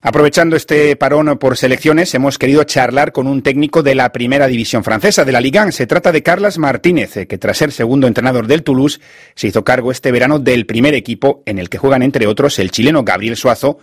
Aprovechando este parón por selecciones, hemos querido charlar con un técnico de la primera división francesa, de la Ligue 1. Se trata de Carlas Martínez, eh, que tras ser segundo entrenador del Toulouse, se hizo cargo este verano del primer equipo en el que juegan, entre otros, el chileno Gabriel Suazo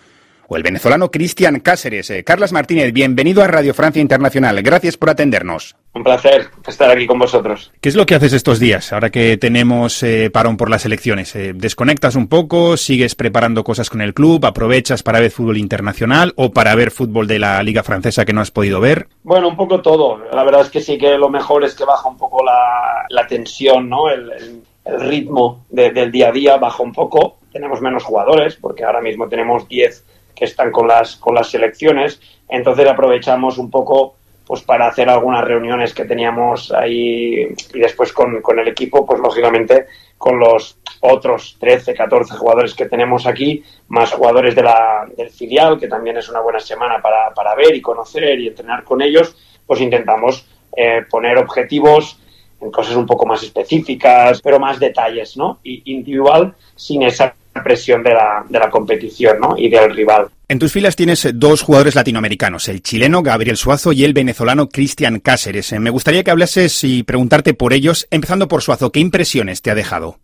o el venezolano Cristian Cáceres. Eh, Carlas Martínez, bienvenido a Radio Francia Internacional. Gracias por atendernos. Un placer estar aquí con vosotros. ¿Qué es lo que haces estos días, ahora que tenemos eh, parón por las elecciones? Eh, ¿Desconectas un poco? ¿Sigues preparando cosas con el club? ¿Aprovechas para ver fútbol internacional o para ver fútbol de la Liga Francesa que no has podido ver? Bueno, un poco todo. La verdad es que sí que lo mejor es que baja un poco la, tensión, ¿no? El, ritmo del día a día baja un poco. Tenemos menos jugadores, porque ahora mismo tenemos 10 que están con las, con las selecciones. Entonces aprovechamos un poco pues para hacer algunas reuniones que teníamos ahí y después con, con, el equipo, pues lógicamente con los otros 13, 14 jugadores que tenemos aquí, más jugadores de la, del filial, que también es una buena semana para, para ver y conocer y entrenar con ellos, pues intentamos eh, poner objetivos en cosas un poco más específicas, pero más detalles, ¿no? Y individual, sin esa presión de la, de la competición ¿no? y del rival. En tus filas tienes dos jugadores latinoamericanos, el chileno Gabriel Suazo y el venezolano Cristian Cáceres. Me gustaría que hablases y preguntarte por ellos, empezando por Suazo, ¿qué impresiones te ha dejado?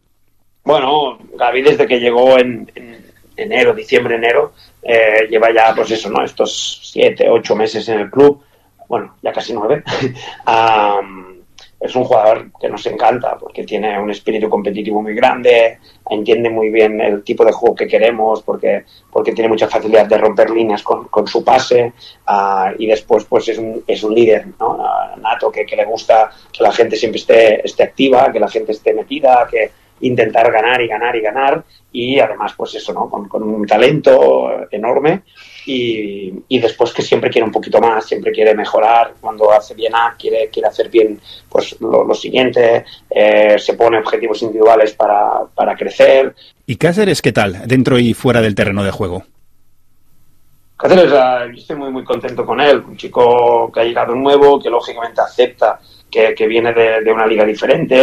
Bueno, Gaby desde que llegó en, enero, diciembre, enero, eh, lleva ya, pues eso, ¿no? Estos siete, ocho meses en el club, bueno, ya casi nueve. es un jugador que nos encanta porque tiene un espíritu competitivo muy grande, entiende muy bien el tipo de juego que queremos porque, porque tiene mucha facilidad de romper líneas con, con su pase uh, y después pues es un, es un líder ¿no? uh, nato que, que, le gusta que la gente siempre esté, esté activa, que la gente esté metida, que intentar ganar y ganar y ganar y además pues eso, ¿no? con, un talento enorme y, después que siempre quiere un poquito más, siempre quiere mejorar, cuando hace bien A quiere, quiere hacer bien pues lo, siguiente, eh, se pone objetivos individuales para, para crecer. ¿Y Cáceres qué tal, dentro y fuera del terreno de juego? Cáceres, yo estoy muy muy contento con él, un chico que ha llegado nuevo, que lógicamente acepta que, que viene de, de, una liga diferente,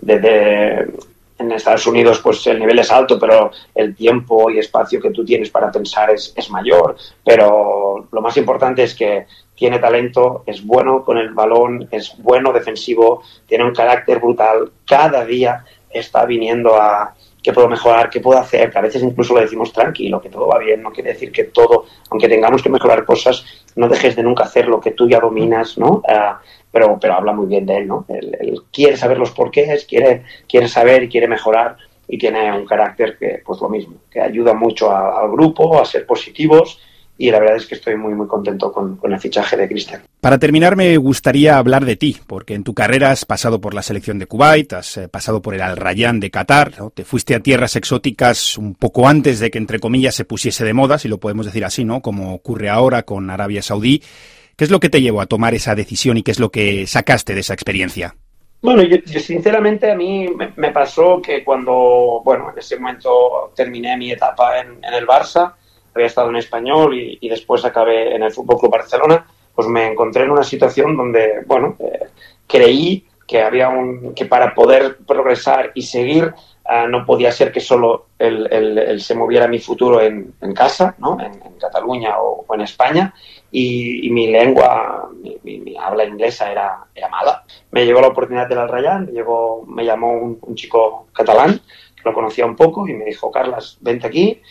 de, de en Estados Unidos pues el nivel es alto, pero el tiempo y espacio que tú tienes para pensar es, es, mayor. Pero lo más importante es que tiene talento, es bueno con el balón, es bueno defensivo, tiene un carácter brutal. Cada día está viniendo a qué puedo mejorar, qué puedo hacer, que a veces incluso lo decimos tranquilo, que todo va bien, no quiere decir que todo, aunque tengamos que mejorar cosas, no dejes de nunca hacer lo que tú ya dominas, ¿no? Uh, pero, pero habla muy bien de él, ¿no? Él, quiere saber los porqués, quiere, quiere saber y quiere mejorar y tiene un carácter que, pues lo mismo, que ayuda mucho al grupo a ser positivos y la verdad es que estoy muy muy contento con, con el fichaje de Cristian. Para terminar me gustaría hablar de ti, porque en tu carrera has pasado por la selección de Kuwait, has eh, pasado por el Al Rayyan de Qatar, ¿no? te fuiste a tierras exóticas un poco antes de que entre comillas se pusiese de moda, si lo podemos decir así, ¿no? Como ocurre ahora con Arabia Saudí. ¿Qué es lo que te llevó a tomar esa decisión y qué es lo que sacaste de esa experiencia? Bueno, yo, yo sinceramente a mí me, me, pasó que cuando, bueno, en ese momento terminé mi etapa en, en el Barça, había estado en español y, y, después acabé en el Fútbol Club Barcelona, pues me encontré en una situación donde, bueno, eh, creí que había un, que para poder progresar y seguir uh, no podía ser que solo el, el, el, se moviera mi futuro en, en casa, ¿no? En, en Cataluña o, o, en España, y, y mi lengua, mi, mi, mi, habla inglesa era, era mala. Me llegó la oportunidad del Al Rayyan, me, llamó un, un, chico catalán, lo conocía un poco, y me dijo, Carlas, vente aquí.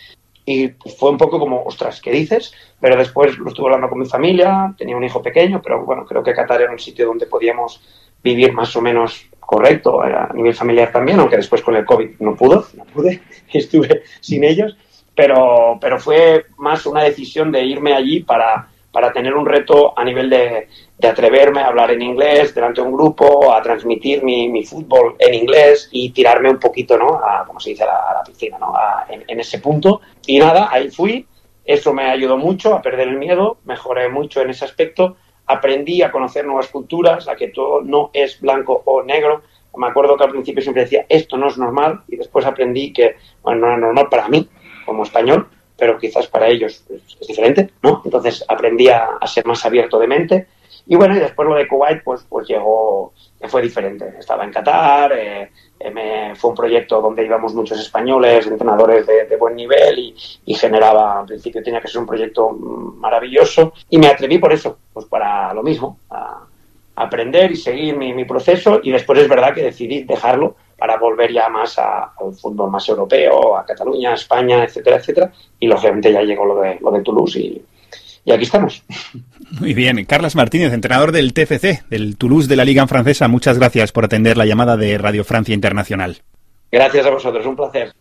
Y fue un poco como, ostras, ¿qué dices? Pero después lo estuve hablando con mi familia, tenía un hijo pequeño, pero bueno, creo que Qatar era un sitio donde podíamos vivir más o menos correcto a nivel familiar también, aunque después con el COVID no pudo, no pude, estuve sin ellos, pero, pero fue más una decisión de irme allí para, para tener un reto a nivel de, atreverme a hablar en inglés delante de un grupo, a transmitir mi, mi fútbol en inglés y tirarme un poquito, ¿no? A, como se dice, a la, piscina, ¿no? En ese punto. Y nada, ahí fui, eso me ayudó mucho a perder el miedo, mejoré mucho en ese aspecto aprendí a conocer nuevas culturas, a que todo no es blanco o negro. Me acuerdo que al principio siempre decía, esto no es normal, y después aprendí que, bueno, no era normal para mí, como español, pero quizás para ellos es, es diferente, ¿no? Entonces aprendí a, a, ser más abierto de mente Y bueno, y después lo de Kuwait, pues, pues llegó, fue diferente. Estaba en Qatar, eh, me, fue un proyecto donde íbamos muchos españoles, entrenadores de, buen nivel y, y, generaba, al principio tenía que ser un proyecto maravilloso y me atreví por eso, pues para lo mismo, a, aprender y seguir mi, mi, proceso y después es verdad que decidí dejarlo para volver ya más al fútbol más europeo, a Cataluña, a España, etcétera, etcétera. Y lógicamente ya llegó lo de, lo de Toulouse y, y aquí estamos. Muy bien, Carlos Martínez, entrenador del TFC, del Toulouse de la Liga Francesa, muchas gracias por atender la llamada de Radio Francia Internacional. Gracias a vosotros, un placer.